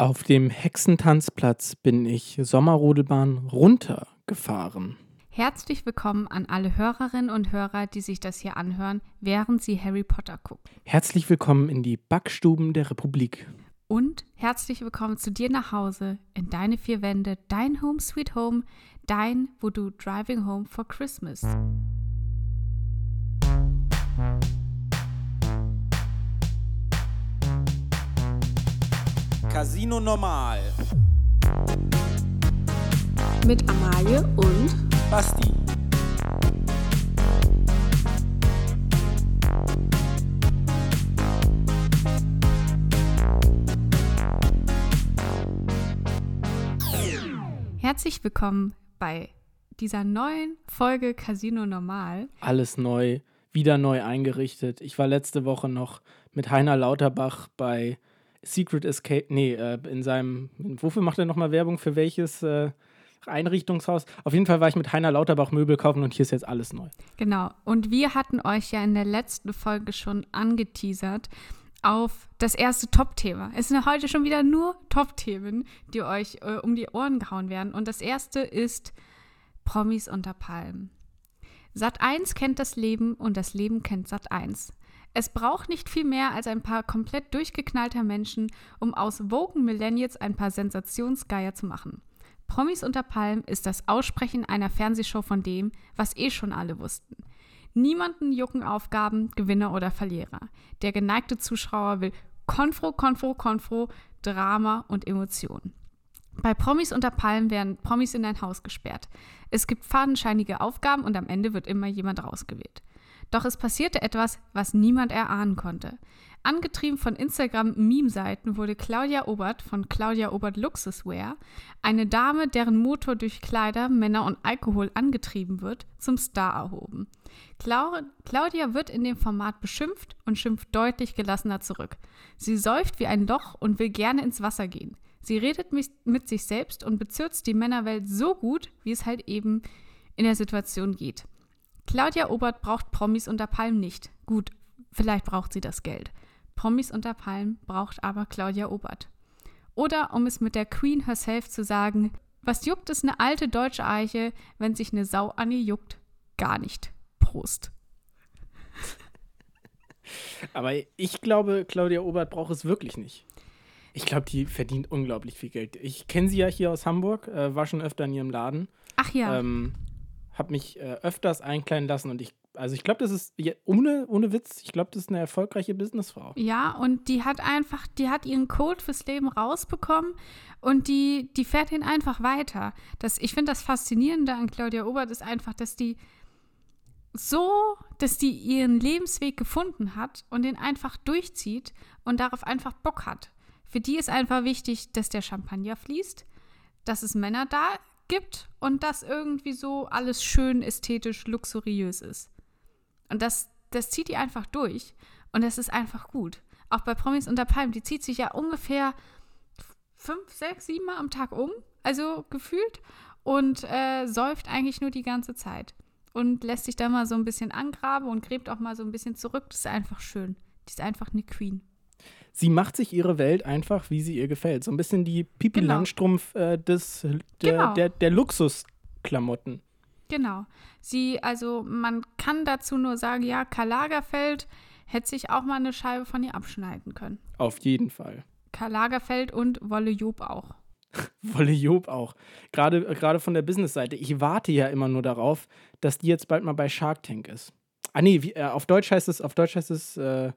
Auf dem Hexentanzplatz bin ich Sommerrodelbahn runtergefahren. Herzlich willkommen an alle Hörerinnen und Hörer, die sich das hier anhören, während sie Harry Potter gucken. Herzlich willkommen in die Backstuben der Republik. Und herzlich willkommen zu dir nach Hause, in deine vier Wände, dein Home Sweet Home, dein, wo du Driving Home for Christmas. Casino Normal. Mit Amalie und Basti. Herzlich willkommen bei dieser neuen Folge Casino Normal. Alles neu, wieder neu eingerichtet. Ich war letzte Woche noch mit Heiner Lauterbach bei Secret Escape, nee, äh, in seinem, wofür macht er nochmal Werbung, für welches äh, Einrichtungshaus? Auf jeden Fall war ich mit Heiner Lauterbach Möbel kaufen und hier ist jetzt alles neu. Genau, und wir hatten euch ja in der letzten Folge schon angeteasert auf das erste Top-Thema. Es sind heute schon wieder nur Top-Themen, die euch äh, um die Ohren gehauen werden. Und das erste ist Promis unter Palmen. Sat 1 kennt das Leben und das Leben kennt Sat 1. Es braucht nicht viel mehr als ein paar komplett durchgeknallter Menschen, um aus Woken Millennials ein paar Sensationsgeier zu machen. Promis unter Palm ist das Aussprechen einer Fernsehshow von dem, was eh schon alle wussten. Niemanden jucken Aufgaben, Gewinner oder Verlierer. Der geneigte Zuschauer will Konfro, Konfro, Konfro, Drama und Emotionen. Bei Promis unter Palmen werden Promis in ein Haus gesperrt. Es gibt fadenscheinige Aufgaben und am Ende wird immer jemand rausgewählt. Doch es passierte etwas, was niemand erahnen konnte. Angetrieben von Instagram-Meme-Seiten wurde Claudia Obert von Claudia Obert Luxuswear, eine Dame, deren Motor durch Kleider, Männer und Alkohol angetrieben wird, zum Star erhoben. Claudia wird in dem Format beschimpft und schimpft deutlich gelassener zurück. Sie säuft wie ein Loch und will gerne ins Wasser gehen. Sie redet mit sich selbst und bezirzt die Männerwelt so gut, wie es halt eben in der Situation geht. Claudia Obert braucht Promis unter Palm nicht. Gut, vielleicht braucht sie das Geld. Promis unter Palm braucht aber Claudia Obert. Oder um es mit der Queen herself zu sagen, was juckt es eine alte deutsche Eiche, wenn sich eine Sau an ihr juckt? Gar nicht. Prost. Aber ich glaube, Claudia Obert braucht es wirklich nicht. Ich glaube, die verdient unglaublich viel Geld. Ich kenne sie ja hier aus Hamburg, äh, war schon öfter in ihrem Laden. Ach ja. Ähm, habe mich äh, öfters einkleiden lassen und ich, also ich glaube, das ist, ohne, ohne Witz, ich glaube, das ist eine erfolgreiche Businessfrau. Ja, und die hat einfach, die hat ihren Code fürs Leben rausbekommen und die, die fährt ihn einfach weiter. Das, ich finde das Faszinierende an Claudia Obert ist einfach, dass die so, dass die ihren Lebensweg gefunden hat und den einfach durchzieht und darauf einfach Bock hat. Für die ist einfach wichtig, dass der Champagner fließt, dass es Männer da gibt und dass irgendwie so alles schön ästhetisch luxuriös ist. Und das, das zieht die einfach durch und das ist einfach gut. Auch bei Promis unter Palmen, die zieht sich ja ungefähr fünf, sechs, sieben Mal am Tag um, also gefühlt, und äh, säuft eigentlich nur die ganze Zeit. Und lässt sich da mal so ein bisschen angraben und gräbt auch mal so ein bisschen zurück. Das ist einfach schön. Die ist einfach eine Queen sie macht sich ihre Welt einfach, wie sie ihr gefällt. So ein bisschen die Pipi genau. Landstrumpf äh, des, der, genau. der, der Luxusklamotten. Genau. Sie, also man kann dazu nur sagen, ja, Karl Lagerfeld hätte sich auch mal eine Scheibe von ihr abschneiden können. Auf jeden Fall. Karl Lagerfeld und Wolle Job auch. Wolle Job auch. Gerade, gerade von der Businessseite. Ich warte ja immer nur darauf, dass die jetzt bald mal bei Shark Tank ist. Ah nee, wie, äh, auf Deutsch heißt es, auf Deutsch heißt es äh,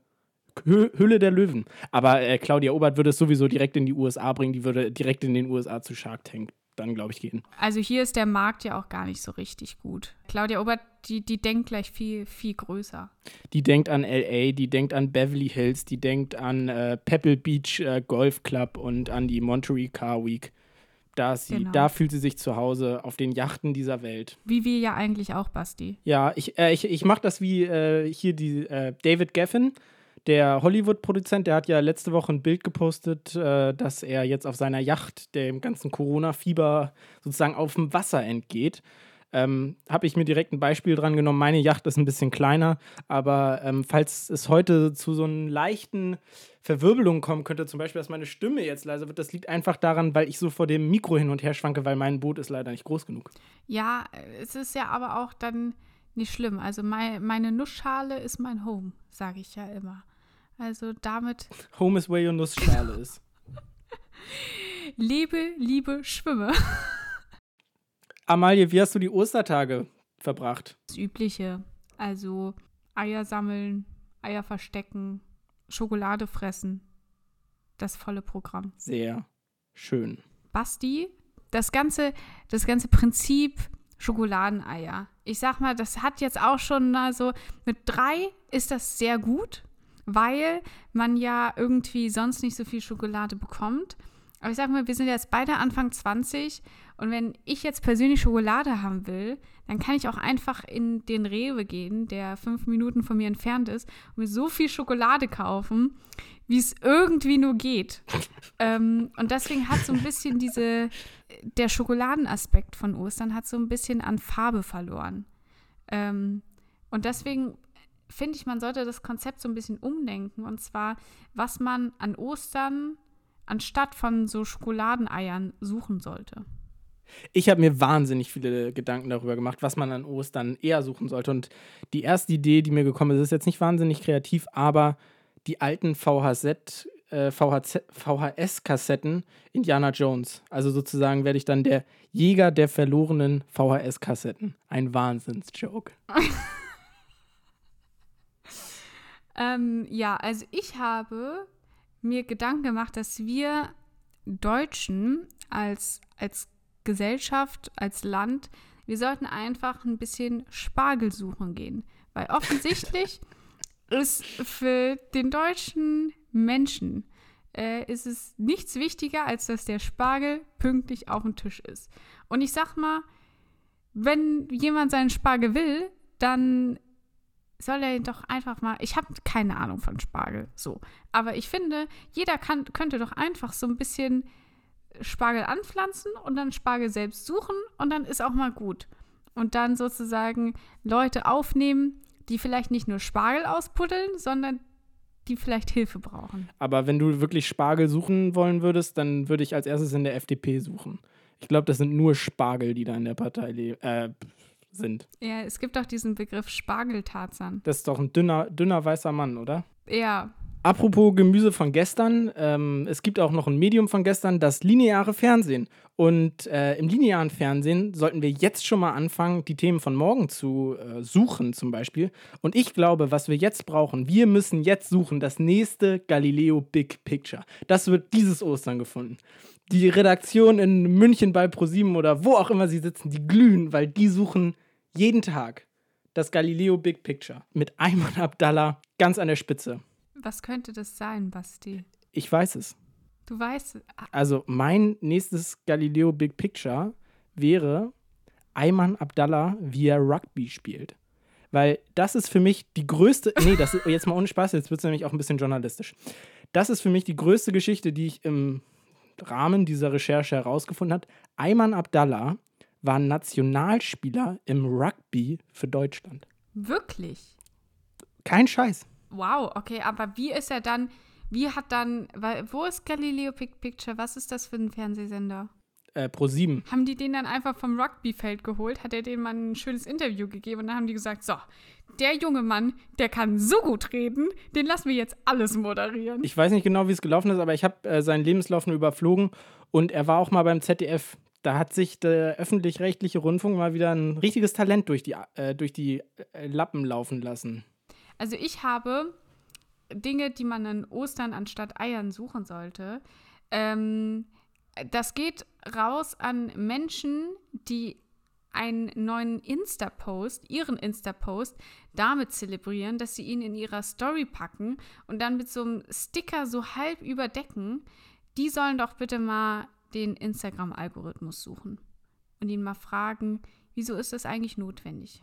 Hülle der Löwen. Aber äh, Claudia Obert würde es sowieso direkt in die USA bringen. Die würde direkt in den USA zu Shark Tank dann, glaube ich, gehen. Also hier ist der Markt ja auch gar nicht so richtig gut. Claudia Obert, die, die denkt gleich viel, viel größer. Die denkt an LA, die denkt an Beverly Hills, die denkt an äh, Pebble Beach äh, Golf Club und an die Monterey Car Week. Da, sie, genau. da fühlt sie sich zu Hause auf den Yachten dieser Welt. Wie wir ja eigentlich auch, Basti. Ja, ich, äh, ich, ich mache das wie äh, hier die äh, David Geffen der Hollywood-Produzent, der hat ja letzte Woche ein Bild gepostet, äh, dass er jetzt auf seiner Yacht dem ganzen Corona-Fieber sozusagen auf dem Wasser entgeht. ähm, habe ich mir direkt ein Beispiel dran genommen. Meine Yacht ist ein bisschen kleiner, aber ähm, falls es heute zu so einem leichten Verwirbelungen kommen könnte, zum Beispiel, dass meine Stimme jetzt leiser wird, das liegt einfach daran, weil ich so vor dem Mikro hin und her schwanke, weil mein Boot ist leider nicht groß genug. Ja, es ist ja aber auch dann nicht schlimm. Also mein, meine Nussschale ist mein Home, sage ich ja immer. Also damit. Home is where your Nussschale ist. Lebe, liebe, schwimme. Amalie, wie hast du die Ostertage verbracht? Das Übliche. Also Eier sammeln, Eier verstecken, Schokolade fressen. Das volle Programm. Sehr schön. Basti, das ganze, das ganze Prinzip Schokoladeneier. Ich sag mal, das hat jetzt auch schon, also mit drei ist das sehr gut, weil man ja irgendwie sonst nicht so viel Schokolade bekommt. Aber ich sag mal, wir sind jetzt beide Anfang 20 und wenn ich jetzt persönlich Schokolade haben will, dann kann ich auch einfach in den Rewe gehen, der fünf Minuten von mir entfernt ist, und mir so viel Schokolade kaufen, wie es irgendwie nur geht. ähm, und deswegen hat so ein bisschen diese, der Schokoladenaspekt von Ostern hat so ein bisschen an Farbe verloren. Ähm, und deswegen finde ich, man sollte das Konzept so ein bisschen umdenken. Und zwar, was man an Ostern anstatt von so Schokoladeneiern suchen sollte. Ich habe mir wahnsinnig viele Gedanken darüber gemacht, was man an Ostern eher suchen sollte. Und die erste Idee, die mir gekommen ist, ist jetzt nicht wahnsinnig kreativ, aber die alten VHZ, äh, VHS-Kassetten Indiana Jones. Also sozusagen werde ich dann der Jäger der verlorenen VHS-Kassetten. Ein Wahnsinnsjoke. ähm, ja, also ich habe mir Gedanken gemacht, dass wir Deutschen als, als Gesellschaft, als Land, wir sollten einfach ein bisschen Spargel suchen gehen. Weil offensichtlich ist für den deutschen Menschen äh, ist es nichts wichtiger, als dass der Spargel pünktlich auf dem Tisch ist. Und ich sag mal, wenn jemand seinen Spargel will, dann soll er doch einfach mal. Ich habe keine Ahnung von Spargel, so. Aber ich finde, jeder kann, könnte doch einfach so ein bisschen Spargel anpflanzen und dann Spargel selbst suchen und dann ist auch mal gut. Und dann sozusagen Leute aufnehmen, die vielleicht nicht nur Spargel auspuddeln, sondern die vielleicht Hilfe brauchen. Aber wenn du wirklich Spargel suchen wollen würdest, dann würde ich als erstes in der FDP suchen. Ich glaube, das sind nur Spargel, die da in der Partei äh, sind. Ja, es gibt auch diesen Begriff Spargeltarzan. Das ist doch ein dünner, dünner weißer Mann, oder? Ja, Apropos Gemüse von gestern, ähm, es gibt auch noch ein Medium von gestern, das lineare Fernsehen. Und äh, im linearen Fernsehen sollten wir jetzt schon mal anfangen, die Themen von morgen zu äh, suchen, zum Beispiel. Und ich glaube, was wir jetzt brauchen, wir müssen jetzt suchen, das nächste Galileo Big Picture. Das wird dieses Ostern gefunden. Die Redaktion in München bei ProSieben oder wo auch immer sie sitzen, die glühen, weil die suchen jeden Tag das Galileo Big Picture mit Ayman Abdallah ganz an der Spitze. Was könnte das sein, Basti? Ich weiß es. Du weißt. Also mein nächstes Galileo Big Picture wäre Ayman Abdallah, wie er Rugby spielt. Weil das ist für mich die größte. Nee, das ist jetzt mal ohne Spaß, jetzt wird es nämlich auch ein bisschen journalistisch. Das ist für mich die größte Geschichte, die ich im Rahmen dieser Recherche herausgefunden habe. Ayman Abdallah war Nationalspieler im Rugby für Deutschland. Wirklich? Kein Scheiß. Wow, okay, aber wie ist er dann, wie hat dann, wo ist Galileo Picture? Was ist das für ein Fernsehsender? Äh, Pro 7. Haben die den dann einfach vom Rugbyfeld geholt? Hat er denen mal ein schönes Interview gegeben und dann haben die gesagt, so, der junge Mann, der kann so gut reden, den lassen wir jetzt alles moderieren. Ich weiß nicht genau, wie es gelaufen ist, aber ich habe äh, seinen Lebenslauf nur überflogen und er war auch mal beim ZDF. Da hat sich der öffentlich-rechtliche Rundfunk mal wieder ein richtiges Talent durch die, äh, durch die äh, Lappen laufen lassen. Also ich habe Dinge, die man an Ostern anstatt Eiern suchen sollte. Ähm, das geht raus an Menschen, die einen neuen Insta-Post, ihren Insta-Post, damit zelebrieren, dass sie ihn in ihrer Story packen und dann mit so einem Sticker so halb überdecken. Die sollen doch bitte mal den Instagram-Algorithmus suchen und ihn mal fragen, wieso ist das eigentlich notwendig?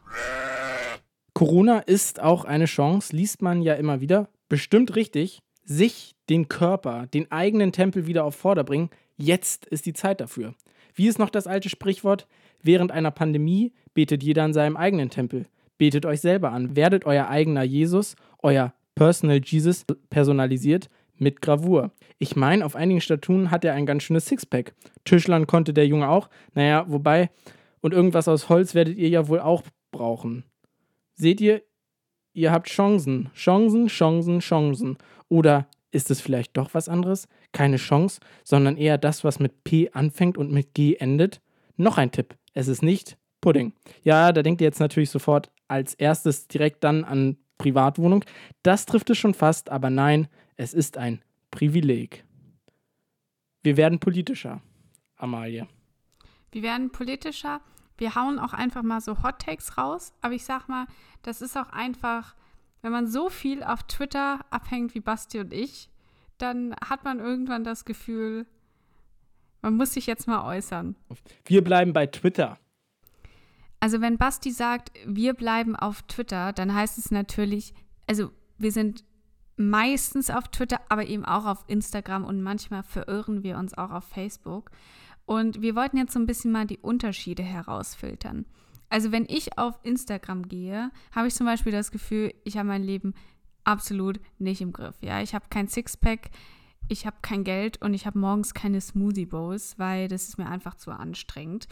Corona ist auch eine Chance, liest man ja immer wieder, bestimmt richtig, sich den Körper, den eigenen Tempel wieder auf Vorder bringen. Jetzt ist die Zeit dafür. Wie ist noch das alte Sprichwort? Während einer Pandemie betet jeder in seinem eigenen Tempel. Betet euch selber an. Werdet euer eigener Jesus, euer Personal Jesus personalisiert mit Gravur. Ich meine, auf einigen Statuen hat er ein ganz schönes Sixpack. Tischlern konnte der Junge auch. Naja, wobei, und irgendwas aus Holz werdet ihr ja wohl auch brauchen. Seht ihr, ihr habt Chancen. Chancen, Chancen, Chancen. Oder ist es vielleicht doch was anderes? Keine Chance, sondern eher das, was mit P anfängt und mit G endet? Noch ein Tipp. Es ist nicht Pudding. Ja, da denkt ihr jetzt natürlich sofort als erstes direkt dann an Privatwohnung. Das trifft es schon fast, aber nein, es ist ein Privileg. Wir werden politischer, Amalie. Wir werden politischer. Wir hauen auch einfach mal so Hot Takes raus. Aber ich sag mal, das ist auch einfach, wenn man so viel auf Twitter abhängt wie Basti und ich, dann hat man irgendwann das Gefühl, man muss sich jetzt mal äußern. Wir bleiben bei Twitter. Also wenn Basti sagt, wir bleiben auf Twitter, dann heißt es natürlich, also wir sind meistens auf Twitter, aber eben auch auf Instagram und manchmal verirren wir uns auch auf Facebook. Und wir wollten jetzt so ein bisschen mal die Unterschiede herausfiltern. Also wenn ich auf Instagram gehe, habe ich zum Beispiel das Gefühl, ich habe mein Leben absolut nicht im Griff. Ja, ich habe kein Sixpack, ich habe kein Geld und ich habe morgens keine Smoothie Bowls, weil das ist mir einfach zu anstrengend.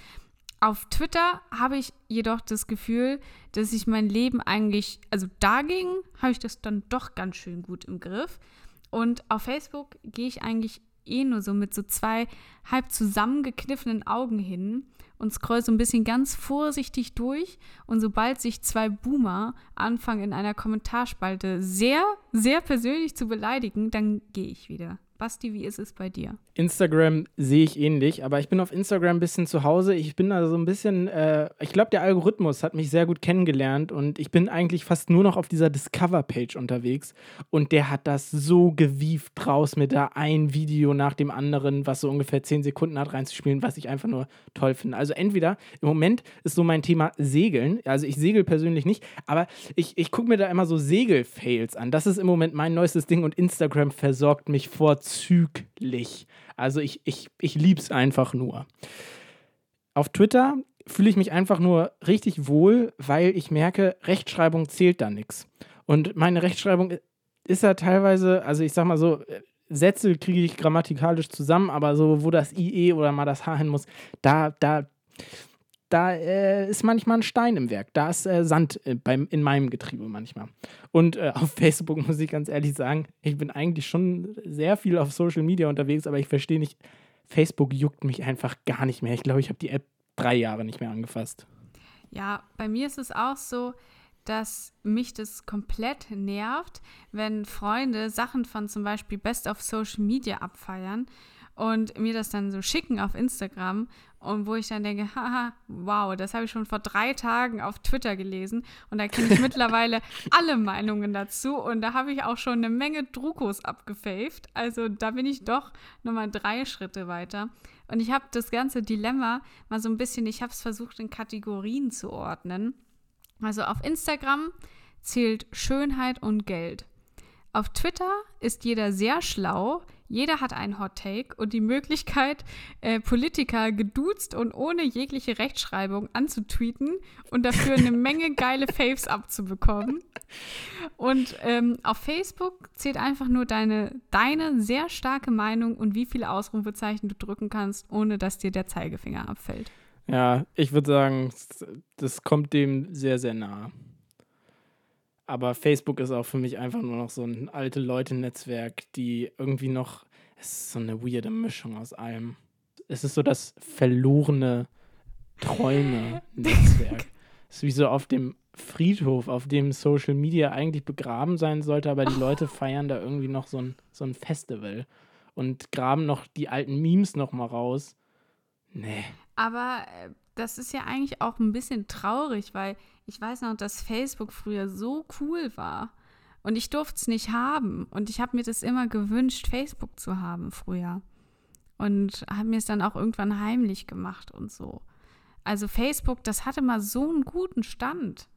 Auf Twitter habe ich jedoch das Gefühl, dass ich mein Leben eigentlich, also dagegen habe ich das dann doch ganz schön gut im Griff. Und auf Facebook gehe ich eigentlich eh nur so mit so zwei halb zusammengekniffenen Augen hin und scroll so ein bisschen ganz vorsichtig durch. Und sobald sich zwei Boomer anfangen, in einer Kommentarspalte sehr, sehr persönlich zu beleidigen, dann gehe ich wieder. Basti, wie ist es bei dir? Instagram sehe ich ähnlich, aber ich bin auf Instagram ein bisschen zu Hause. Ich bin da so ein bisschen, äh, ich glaube, der Algorithmus hat mich sehr gut kennengelernt und ich bin eigentlich fast nur noch auf dieser Discover-Page unterwegs und der hat das so gewieft draus, mir da ein Video nach dem anderen, was so ungefähr 10 Sekunden hat, reinzuspielen, was ich einfach nur toll finde. Also entweder, im Moment ist so mein Thema Segeln, also ich segel persönlich nicht, aber ich, ich gucke mir da immer so Segel-Fails an. Das ist im Moment mein neuestes Ding und Instagram versorgt mich vor vorzüglich. Also ich, ich, ich liebe es einfach nur. Auf Twitter fühle ich mich einfach nur richtig wohl, weil ich merke, Rechtschreibung zählt da nichts. Und meine Rechtschreibung ist ja teilweise, also ich sag mal so, Sätze kriege ich grammatikalisch zusammen, aber so, wo das IE oder mal das H hin muss, da, da, da äh, ist manchmal ein Stein im Werk. Da ist äh, Sand äh, beim, in meinem Getriebe manchmal. Und äh, auf Facebook muss ich ganz ehrlich sagen, ich bin eigentlich schon sehr viel auf Social Media unterwegs, aber ich verstehe nicht, Facebook juckt mich einfach gar nicht mehr. Ich glaube, ich habe die App drei Jahre nicht mehr angefasst. Ja, bei mir ist es auch so, dass mich das komplett nervt, wenn Freunde Sachen von zum Beispiel Best of Social Media abfeiern und mir das dann so schicken auf Instagram und wo ich dann denke, haha, wow, das habe ich schon vor drei Tagen auf Twitter gelesen und da kenne ich mittlerweile alle Meinungen dazu und da habe ich auch schon eine Menge Drukos abgefaved. Also da bin ich doch nochmal drei Schritte weiter. Und ich habe das ganze Dilemma mal so ein bisschen, ich habe es versucht in Kategorien zu ordnen. Also auf Instagram zählt Schönheit und Geld. Auf Twitter ist jeder sehr schlau, jeder hat einen Hot Take und die Möglichkeit, äh, Politiker geduzt und ohne jegliche Rechtschreibung anzutweeten und dafür eine Menge geile Faves abzubekommen. Und ähm, auf Facebook zählt einfach nur deine, deine sehr starke Meinung und wie viele Ausrufezeichen du drücken kannst, ohne dass dir der Zeigefinger abfällt. Ja, ich würde sagen, das kommt dem sehr, sehr nah. Aber Facebook ist auch für mich einfach nur noch so ein alte Leute-Netzwerk, die irgendwie noch. Es ist so eine weirde Mischung aus allem. Es ist so das verlorene Träume-Netzwerk. es ist wie so auf dem Friedhof, auf dem Social Media eigentlich begraben sein sollte, aber die Leute feiern da irgendwie noch so ein, so ein Festival und graben noch die alten Memes noch mal raus. Nee. Aber äh, das ist ja eigentlich auch ein bisschen traurig, weil ich weiß noch, dass Facebook früher so cool war. Und ich durfte es nicht haben. Und ich habe mir das immer gewünscht, Facebook zu haben früher. Und habe mir es dann auch irgendwann heimlich gemacht und so. Also Facebook, das hatte mal so einen guten Stand.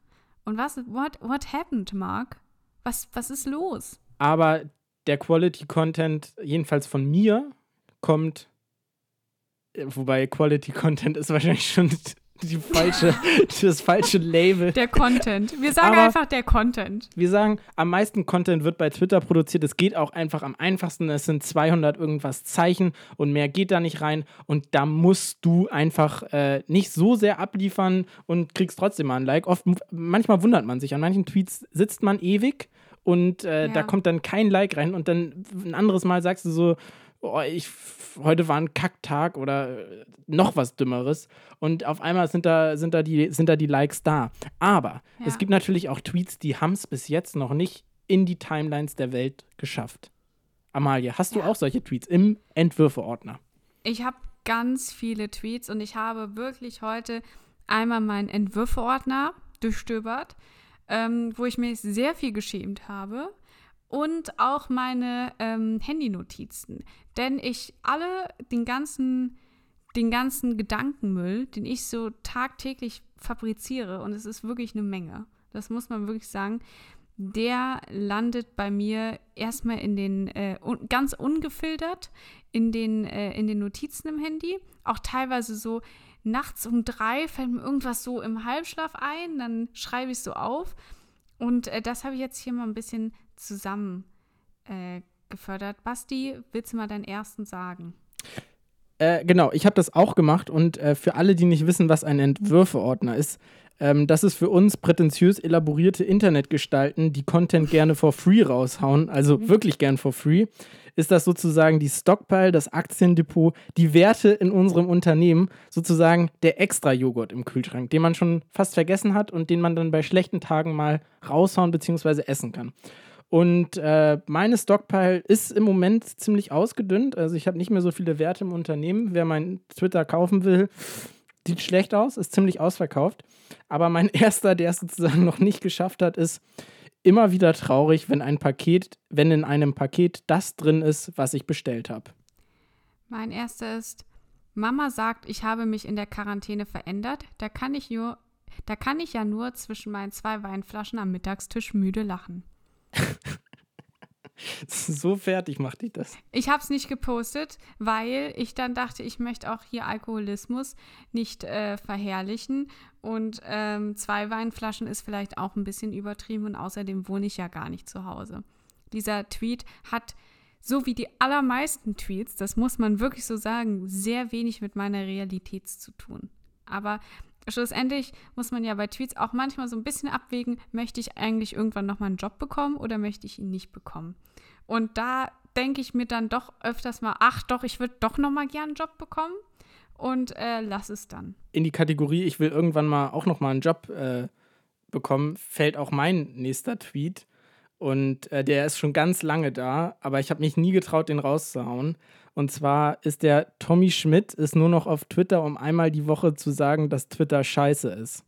Und was, what, what happened, Mark? Was, was ist los? Aber der Quality Content, jedenfalls von mir, kommt, wobei Quality Content ist wahrscheinlich schon die falsche, das falsche Label. Der Content. Wir sagen Aber- einfach der Content. Wir sagen, am meisten Content wird bei Twitter produziert. Es geht auch einfach am einfachsten. Es sind 200 irgendwas Zeichen und mehr geht da nicht rein. Und da musst du einfach äh, nicht so sehr abliefern und kriegst trotzdem mal ein Like. Oft, manchmal wundert man sich. An manchen Tweets sitzt man ewig und äh, Ja. da kommt dann kein Like rein. Und dann ein anderes Mal sagst du so, oh, ich, heute war ein Kacktag oder äh, noch was Dümmeres. Und auf einmal sind da, sind da, die, sind da die Likes da. Aber Ja. es gibt natürlich auch Tweets, die haben es bis jetzt noch nicht in die Timelines der Welt geschafft. Amalie, hast du Ja. auch solche Tweets im Entwürfeordner? Ich habe ganz viele Tweets und ich habe wirklich heute einmal meinen Entwürfeordner durchstöbert, ähm, wo ich mich sehr viel geschämt habe. Und auch meine ähm, Handynotizen. Denn ich alle den ganzen, den ganzen Gedankenmüll, den ich so tagtäglich fabriziere, und es ist wirklich eine Menge, das muss man wirklich sagen, der landet bei mir erstmal in den, äh, un ganz ungefiltert, in den, äh, in den Notizen im Handy. Auch teilweise so nachts um drei fällt mir irgendwas so im Halbschlaf ein, dann schreibe ich es so auf. Und äh, das habe ich jetzt hier mal ein bisschen zusammen äh, gefördert. Basti, willst du mal deinen ersten sagen? Äh, genau, ich habe das auch gemacht und äh, für alle, die nicht wissen, was ein Entwürfeordner ist, ähm, das ist für uns prätentiös elaborierte Internetgestalten, die Content gerne for free raushauen, also wirklich gern for free, ist das sozusagen die Stockpile, das Aktiendepot, die Werte in unserem Unternehmen, sozusagen der Extra-Joghurt im Kühlschrank, den man schon fast vergessen hat und den man dann bei schlechten Tagen mal raushauen bzw. essen kann. Und äh, meine Stockpile ist im Moment ziemlich ausgedünnt. Also ich habe nicht mehr so viele Werte im Unternehmen. Wer mein Twitter kaufen will, sieht schlecht aus, ist ziemlich ausverkauft. Aber mein erster, der es sozusagen noch nicht geschafft hat, ist immer wieder traurig, wenn ein Paket, wenn in einem Paket das drin ist, was ich bestellt habe. Mein erster ist, Mama sagt, ich habe mich in der Quarantäne verändert. Da kann ich nur, da kann ich ja nur zwischen meinen zwei Weinflaschen am Mittagstisch müde lachen. So fertig macht dich das. Ich habe es nicht gepostet, weil ich dann dachte, ich möchte auch hier Alkoholismus nicht äh, verherrlichen. Und ähm, zwei Weinflaschen ist vielleicht auch ein bisschen übertrieben und außerdem wohne ich ja gar nicht zu Hause. Dieser Tweet hat, so wie die allermeisten Tweets, das muss man wirklich so sagen, sehr wenig mit meiner Realität zu tun. Aber schlussendlich muss man ja bei Tweets auch manchmal so ein bisschen abwägen, möchte ich eigentlich irgendwann nochmal einen Job bekommen oder möchte ich ihn nicht bekommen. Und da denke ich mir dann doch öfters mal, ach doch, ich würde doch nochmal gern einen Job bekommen und äh, lass es dann. In die Kategorie, ich will irgendwann mal auch noch mal einen Job äh, bekommen, fällt auch mein nächster Tweet. Und äh, der ist schon ganz lange da, aber ich habe mich nie getraut, den rauszuhauen. Und zwar ist der Tommy Schmidt ist nur noch auf Twitter, um einmal die Woche zu sagen, dass Twitter scheiße ist.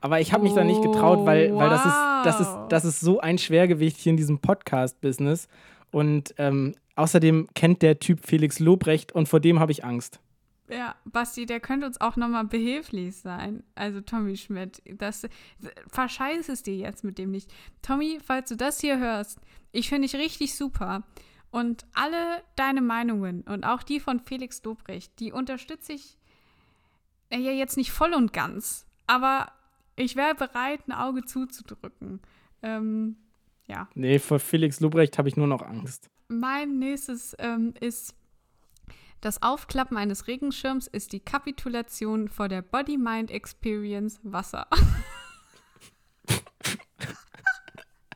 Aber ich habe mich da nicht getraut, weil, weil das, ist, das, ist, Wow. das ist so ein Schwergewicht hier in diesem Podcast-Business. Und ähm, außerdem kennt der Typ Felix Lobrecht und vor dem habe ich Angst. Ja, Basti, der könnte uns auch nochmal behilflich sein. Also Tommy Schmidt. Das verscheiß es dir jetzt mit dem nicht. Tommy, falls du das hier hörst, ich finde dich richtig super. Und alle deine Meinungen und auch die von Felix Lobrecht, die unterstütze ich äh, ja jetzt nicht voll und ganz. Aber ich wäre bereit, ein Auge zuzudrücken. Ähm, ja. Nee, vor Felix Lobrecht habe ich nur noch Angst. Mein nächstes ähm, ist, das Aufklappen eines Regenschirms ist die Kapitulation vor der Body-Mind-Experience Wasser.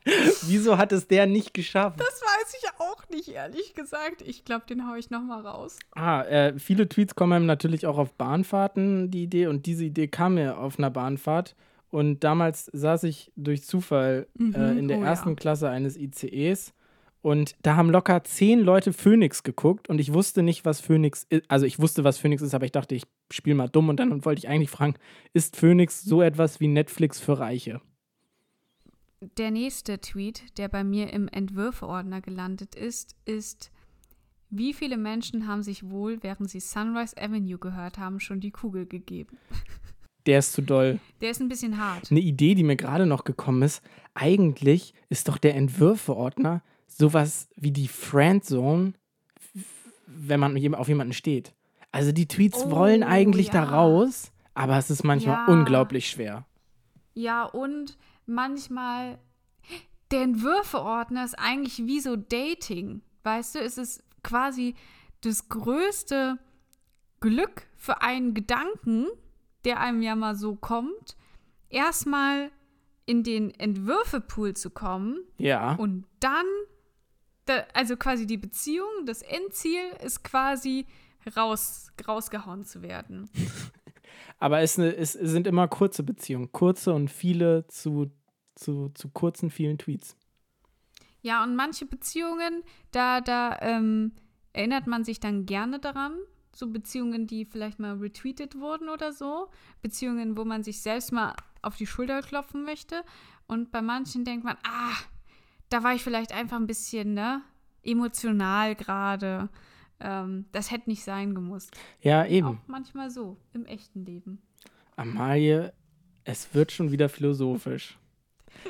Wieso hat es der nicht geschafft? Das weiß ich auch nicht, ehrlich gesagt. Ich glaube, den hau ich nochmal raus. Ah, äh, viele Tweets kommen einem natürlich auch auf Bahnfahrten, die Idee. Und diese Idee kam mir auf einer Bahnfahrt. Und damals saß ich durch Zufall Mhm, äh, in der oh ja. ersten Klasse eines ICEs. Und da haben locker zehn Leute Phoenix geguckt. Und ich wusste nicht, was Phoenix ist. Also ich wusste, was Phoenix ist, aber ich dachte, ich spiele mal dumm. Und dann wollte ich eigentlich fragen, ist Phoenix so etwas wie Netflix für Reiche? Der nächste Tweet, der bei mir im Entwürfe-Ordner gelandet ist, ist, wie viele Menschen haben sich wohl, während sie Sunrise Avenue gehört haben, schon die Kugel gegeben? Der ist zu doll. Der ist ein bisschen hart. Eine Idee, die mir gerade noch gekommen ist. Eigentlich ist doch der Entwürfeordner sowas wie die Friendzone, wenn man auf jemanden steht. Also die Tweets Oh, wollen eigentlich da ja. raus, Aber es ist manchmal Ja. unglaublich schwer. Ja, und manchmal, der Entwürfeordner ist eigentlich wie so Dating. Weißt du, es ist quasi das größte Glück für einen Gedanken, der einem ja mal so kommt, erstmal in den Entwürfepool zu kommen Ja. und dann, da, also quasi die Beziehung, das Endziel ist quasi raus, rausgehauen zu werden. Aber es, ne- es sind immer kurze Beziehungen. Kurze und viele zu, zu, zu kurzen, vielen Tweets. Ja, und manche Beziehungen, da, da ähm, erinnert man sich dann gerne daran. So Beziehungen, die vielleicht mal retweetet wurden oder so. Beziehungen, wo man sich selbst mal auf die Schulter klopfen möchte. Und bei manchen denkt man, ah, da war ich vielleicht einfach ein bisschen, ne, emotional gerade. Ähm, das hätte nicht sein gemusst. Ja, eben. Auch manchmal so, im echten Leben. Amalie, es wird schon wieder philosophisch.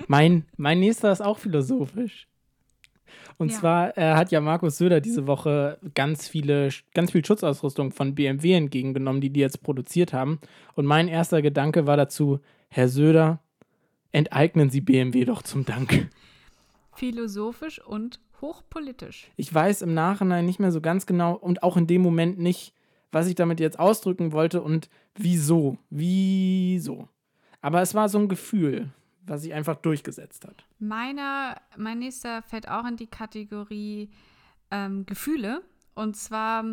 Mein, mein nächster ist auch philosophisch. Und Ja. zwar äh, hat ja Markus Söder diese Woche ganz viele, ganz viel Schutzausrüstung von BMW entgegengenommen, die die jetzt produziert haben. Und mein erster Gedanke war dazu, Herr Söder, enteignen Sie BMW doch zum Dank. Philosophisch und hochpolitisch. Ich weiß im Nachhinein nicht mehr so ganz genau und auch in dem Moment nicht, was ich damit jetzt ausdrücken wollte und wieso. Wieso. Aber es war so ein Gefühl, was sich einfach durchgesetzt hat. Meiner, mein nächster fällt auch in die Kategorie ähm, Gefühle. Und zwar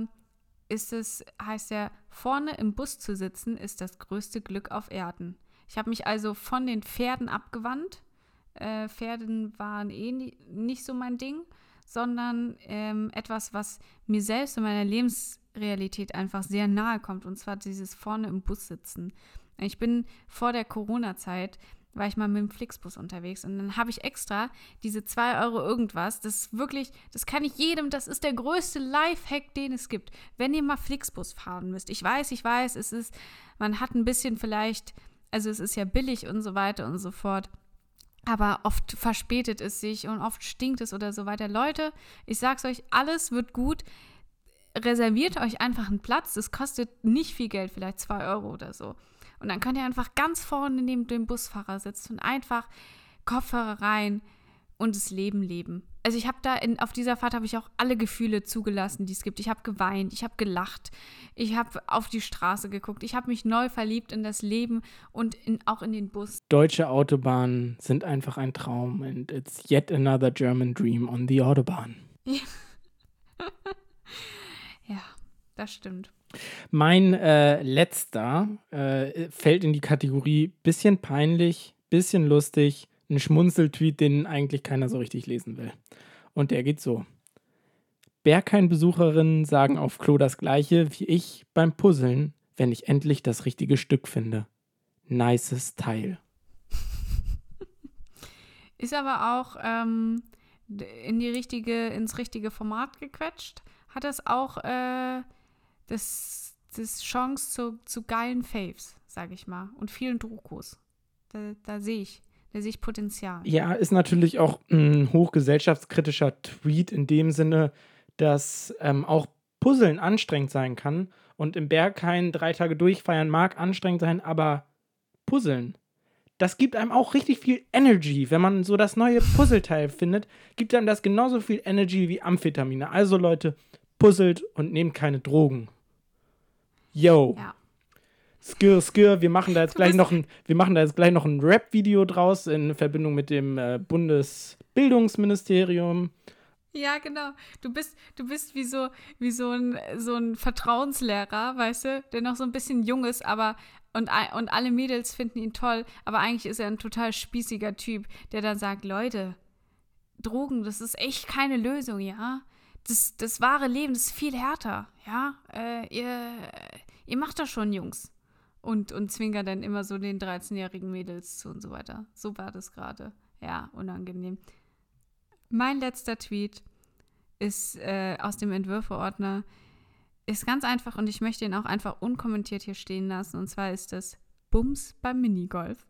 ist es, heißt er, vorne im Bus zu sitzen, ist das größte Glück auf Erden. Ich habe mich also von den Pferden abgewandt. Äh, Pferden waren eh nie, nicht so mein Ding, sondern ähm, etwas, was mir selbst in meiner Lebensrealität einfach sehr nahe kommt. Und zwar dieses vorne im Bus sitzen. Ich bin vor der Corona-Zeit war ich mal mit dem Flixbus unterwegs und dann habe ich extra diese 2 Euro irgendwas, das ist wirklich, das kann ich jedem, das ist der größte Lifehack, den es gibt, wenn ihr mal Flixbus fahren müsst. Ich weiß, ich weiß, es ist, man hat ein bisschen vielleicht, also es ist ja billig und so weiter und so fort, aber oft verspätet es sich und oft stinkt es oder so weiter. Leute, ich sag's euch, alles wird gut. Reserviert euch einfach einen Platz. Es kostet nicht viel Geld, vielleicht 2 Euro oder so. Und dann könnt ihr einfach ganz vorne neben dem Busfahrer sitzen und einfach Kopfhörer rein und das Leben leben. Also ich habe da in, auf dieser Fahrt habe ich auch alle Gefühle zugelassen, die es gibt. Ich habe geweint, ich habe gelacht, ich habe auf die Straße geguckt, ich habe mich neu verliebt in das Leben und in, auch in den Bus. Deutsche Autobahnen sind einfach ein Traum and it's yet another German dream on the Autobahn. Ja, das stimmt. Mein äh, letzter äh, fällt in die Kategorie bisschen peinlich, bisschen lustig, ein Schmunzeltweet, den eigentlich keiner so richtig lesen will. Und der geht so. Berghain-Besucherinnen sagen auf Klo das gleiche wie ich beim Puzzeln, wenn ich endlich das richtige Stück finde. Nices Teil. Ist aber auch ähm, in die richtige, ins richtige Format gequetscht. Hat das auch äh, das, das Chance zu, zu geilen Faves, sage ich mal. Und vielen Druckos. Da, da sehe ich, da sehe ich Potenzial. Ja, ist natürlich auch ein hochgesellschaftskritischer Tweet in dem Sinne, dass ähm, auch Puzzeln anstrengend sein kann und im Berghain drei Tage durchfeiern mag anstrengend sein, aber Puzzeln, das gibt einem auch richtig viel Energy. Wenn man so das neue Puzzleteil findet, gibt einem das genauso viel Energy wie Amphetamine. Also Leute, puzzelt und nehmt keine Drogen. Yo. Ja. Skir, skir, wir machen da jetzt gleich noch ein, wir machen da jetzt gleich noch ein Rap-Video draus in Verbindung mit dem äh, Bundesbildungsministerium. Ja, genau. Du bist, du bist wie so, wie so ein, so ein Vertrauenslehrer, weißt du, der noch so ein bisschen jung ist, aber und, und alle Mädels finden ihn toll, aber eigentlich ist er ein total spießiger Typ, der dann sagt, Leute, Drogen, das ist echt keine Lösung, ja. Das, das wahre Leben ist viel härter, ja. Äh, ihr, ihr macht das schon, Jungs. Und, und zwinkert dann immer so den 13-jährigen Mädels zu und so weiter. So war das gerade. Ja, unangenehm. Mein letzter Tweet ist äh, aus dem Entwürfeordner. Ist ganz einfach und ich möchte ihn auch einfach unkommentiert hier stehen lassen. Und zwar ist das Bums beim Minigolf.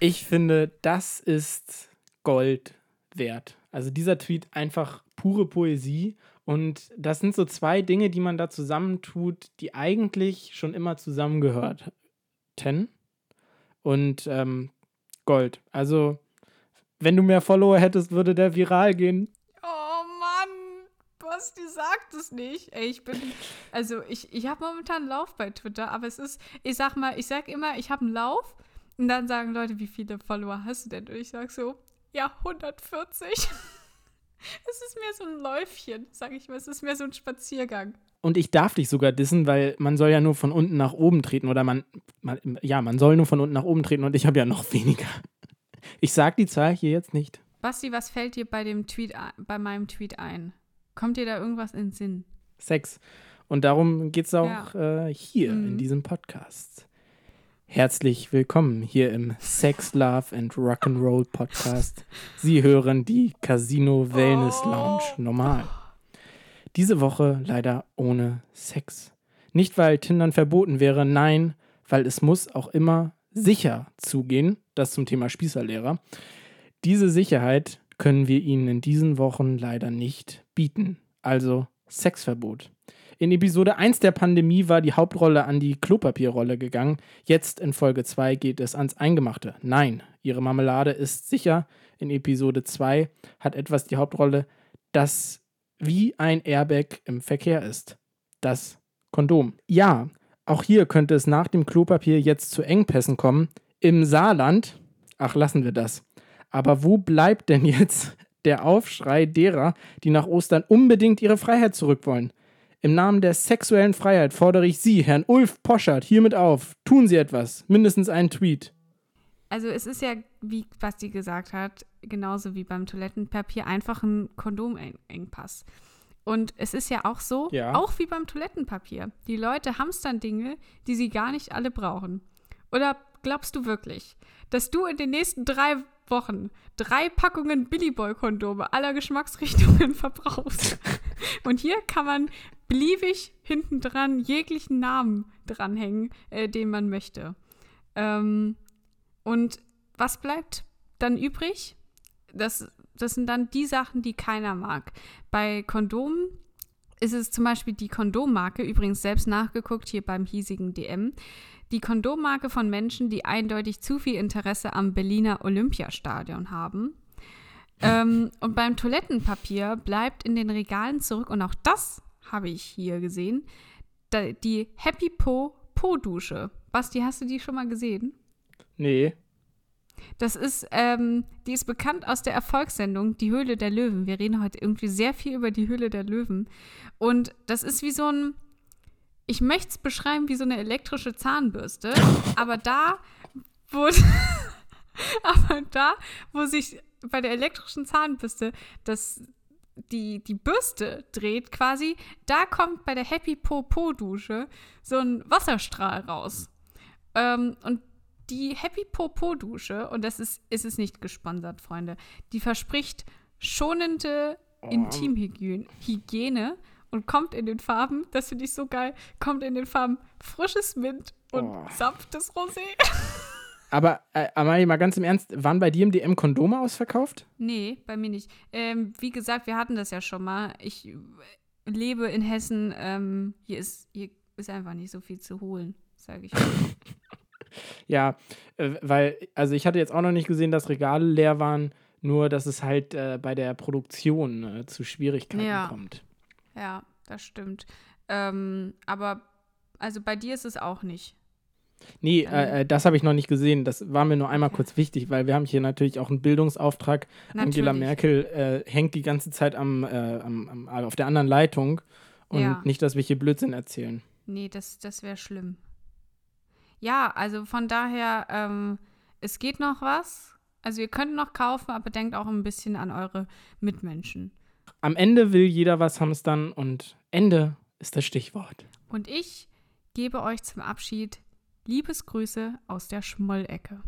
Ich finde, das ist Gold wert. Also dieser Tweet einfach pure Poesie. Und das sind so zwei Dinge, die man da zusammentut, die eigentlich schon immer zusammengehört 10 und ähm, Gold. Also, wenn du mehr Follower hättest, würde der viral gehen. Oh Mann, Basti sagt es nicht. Ey, ich bin, also ich, ich habe momentan einen Lauf bei Twitter, aber es ist, ich sag mal, ich sag immer, ich habe einen Lauf und dann sagen Leute, wie viele Follower hast du denn? Und ich sag so, ja, 140. es ist mehr so ein Läufchen, sag ich mal, es ist mehr so ein Spaziergang. Und ich darf dich sogar dissen, weil man soll ja nur von unten nach oben treten oder man, man ja, man soll nur von unten nach oben treten und ich habe ja noch weniger. Ich sag die Zahl hier jetzt nicht. Basti, was fällt dir bei dem Tweet, bei meinem Tweet ein? Kommt dir da irgendwas in den Sinn? Sex. Und darum geht es auch ja. äh, hier mhm. in diesem Podcast. Herzlich willkommen hier im Sex, Love and Rock'n'Roll Podcast. Sie hören die Casino Wellness Lounge normal. Diese Woche leider ohne Sex. Nicht, weil Tindern verboten wäre, nein, weil es muss auch immer sicher zugehen. Das zum Thema Spießerlehrer. Diese Sicherheit können wir Ihnen in diesen Wochen leider nicht bieten. Also Sexverbot. In Episode 1 der Pandemie war die Hauptrolle an die Klopapierrolle gegangen. Jetzt in Folge 2 geht es ans Eingemachte. Nein, Ihre Marmelade ist sicher. In Episode 2 hat etwas die Hauptrolle, das wie ein Airbag im Verkehr ist. Das Kondom. Ja, auch hier könnte es nach dem Klopapier jetzt zu Engpässen kommen. Im Saarland, ach lassen wir das. Aber wo bleibt denn jetzt der Aufschrei derer, die nach Ostern unbedingt ihre Freiheit zurück wollen? Im Namen der sexuellen Freiheit fordere ich Sie, Herrn Ulf Poschert, hiermit auf. Tun Sie etwas. Mindestens einen Tweet. Also es ist ja, wie Basti gesagt hat, genauso wie beim Toilettenpapier, einfach ein Kondomengpass. Und es ist ja auch so, ja. auch wie beim Toilettenpapier. Die Leute hamstern Dinge, die sie gar nicht alle brauchen. Oder glaubst du wirklich, dass du in den nächsten drei Wochen drei Packungen Billy Boy Kondome aller Geschmacksrichtungen verbrauchst? Und hier kann man beliebig hinten dran jeglichen Namen dranhängen, äh, den man möchte. Ähm, und was bleibt dann übrig? Das, das sind dann die Sachen, die keiner mag. Bei Kondomen ist es zum Beispiel die Kondommarke, übrigens selbst nachgeguckt hier beim hiesigen DM, die Kondommarke von Menschen, die eindeutig zu viel Interesse am Berliner Olympiastadion haben. Ähm, und beim Toilettenpapier bleibt in den Regalen zurück, und auch das habe ich hier gesehen, die Happy Po Po-Dusche. Basti, hast du die schon mal gesehen? Nee. Das ist, ähm, die ist bekannt aus der Erfolgssendung Die Höhle der Löwen. Wir reden heute irgendwie sehr viel über die Höhle der Löwen. Und das ist wie so ein, ich möchte es beschreiben wie so eine elektrische Zahnbürste, aber da, wo, aber da, wo sich bei der elektrischen Zahnbürste das, die, die Bürste dreht quasi, da kommt bei der Happy Po Po Dusche so ein Wasserstrahl raus. Ähm, und die Happy Popo Dusche, und das ist, ist es nicht gesponsert, Freunde, die verspricht schonende oh. Intimhygiene und kommt in den Farben, das finde ich so geil, kommt in den Farben frisches Mint und oh. sanftes Rosé. Aber, äh, Amalie, mal ganz im Ernst, waren bei dir im DM Kondome ausverkauft? Nee, bei mir nicht. Ähm, wie gesagt, wir hatten das ja schon mal. Ich lebe in Hessen. Ähm, hier, ist, hier ist einfach nicht so viel zu holen, sage ich. Ja, äh, weil, also ich hatte jetzt auch noch nicht gesehen, dass Regale leer waren, nur dass es halt äh, bei der Produktion äh, zu Schwierigkeiten ja. kommt. Ja, das stimmt. Ähm, aber also bei dir ist es auch nicht. Nee, äh, äh, das habe ich noch nicht gesehen. Das war mir nur einmal kurz wichtig, weil wir haben hier natürlich auch einen Bildungsauftrag. Natürlich. Angela Merkel äh, hängt die ganze Zeit am, äh, am, am, auf der anderen Leitung und ja. nicht, dass wir hier Blödsinn erzählen. Nee, das, das wäre schlimm ja, also von daher, ähm, es geht noch was. Also ihr könnt noch kaufen, aber denkt auch ein bisschen an eure Mitmenschen. Am Ende will jeder was hamstern und Ende ist das Stichwort. Und ich gebe euch zum Abschied Liebesgrüße aus der Schmollecke.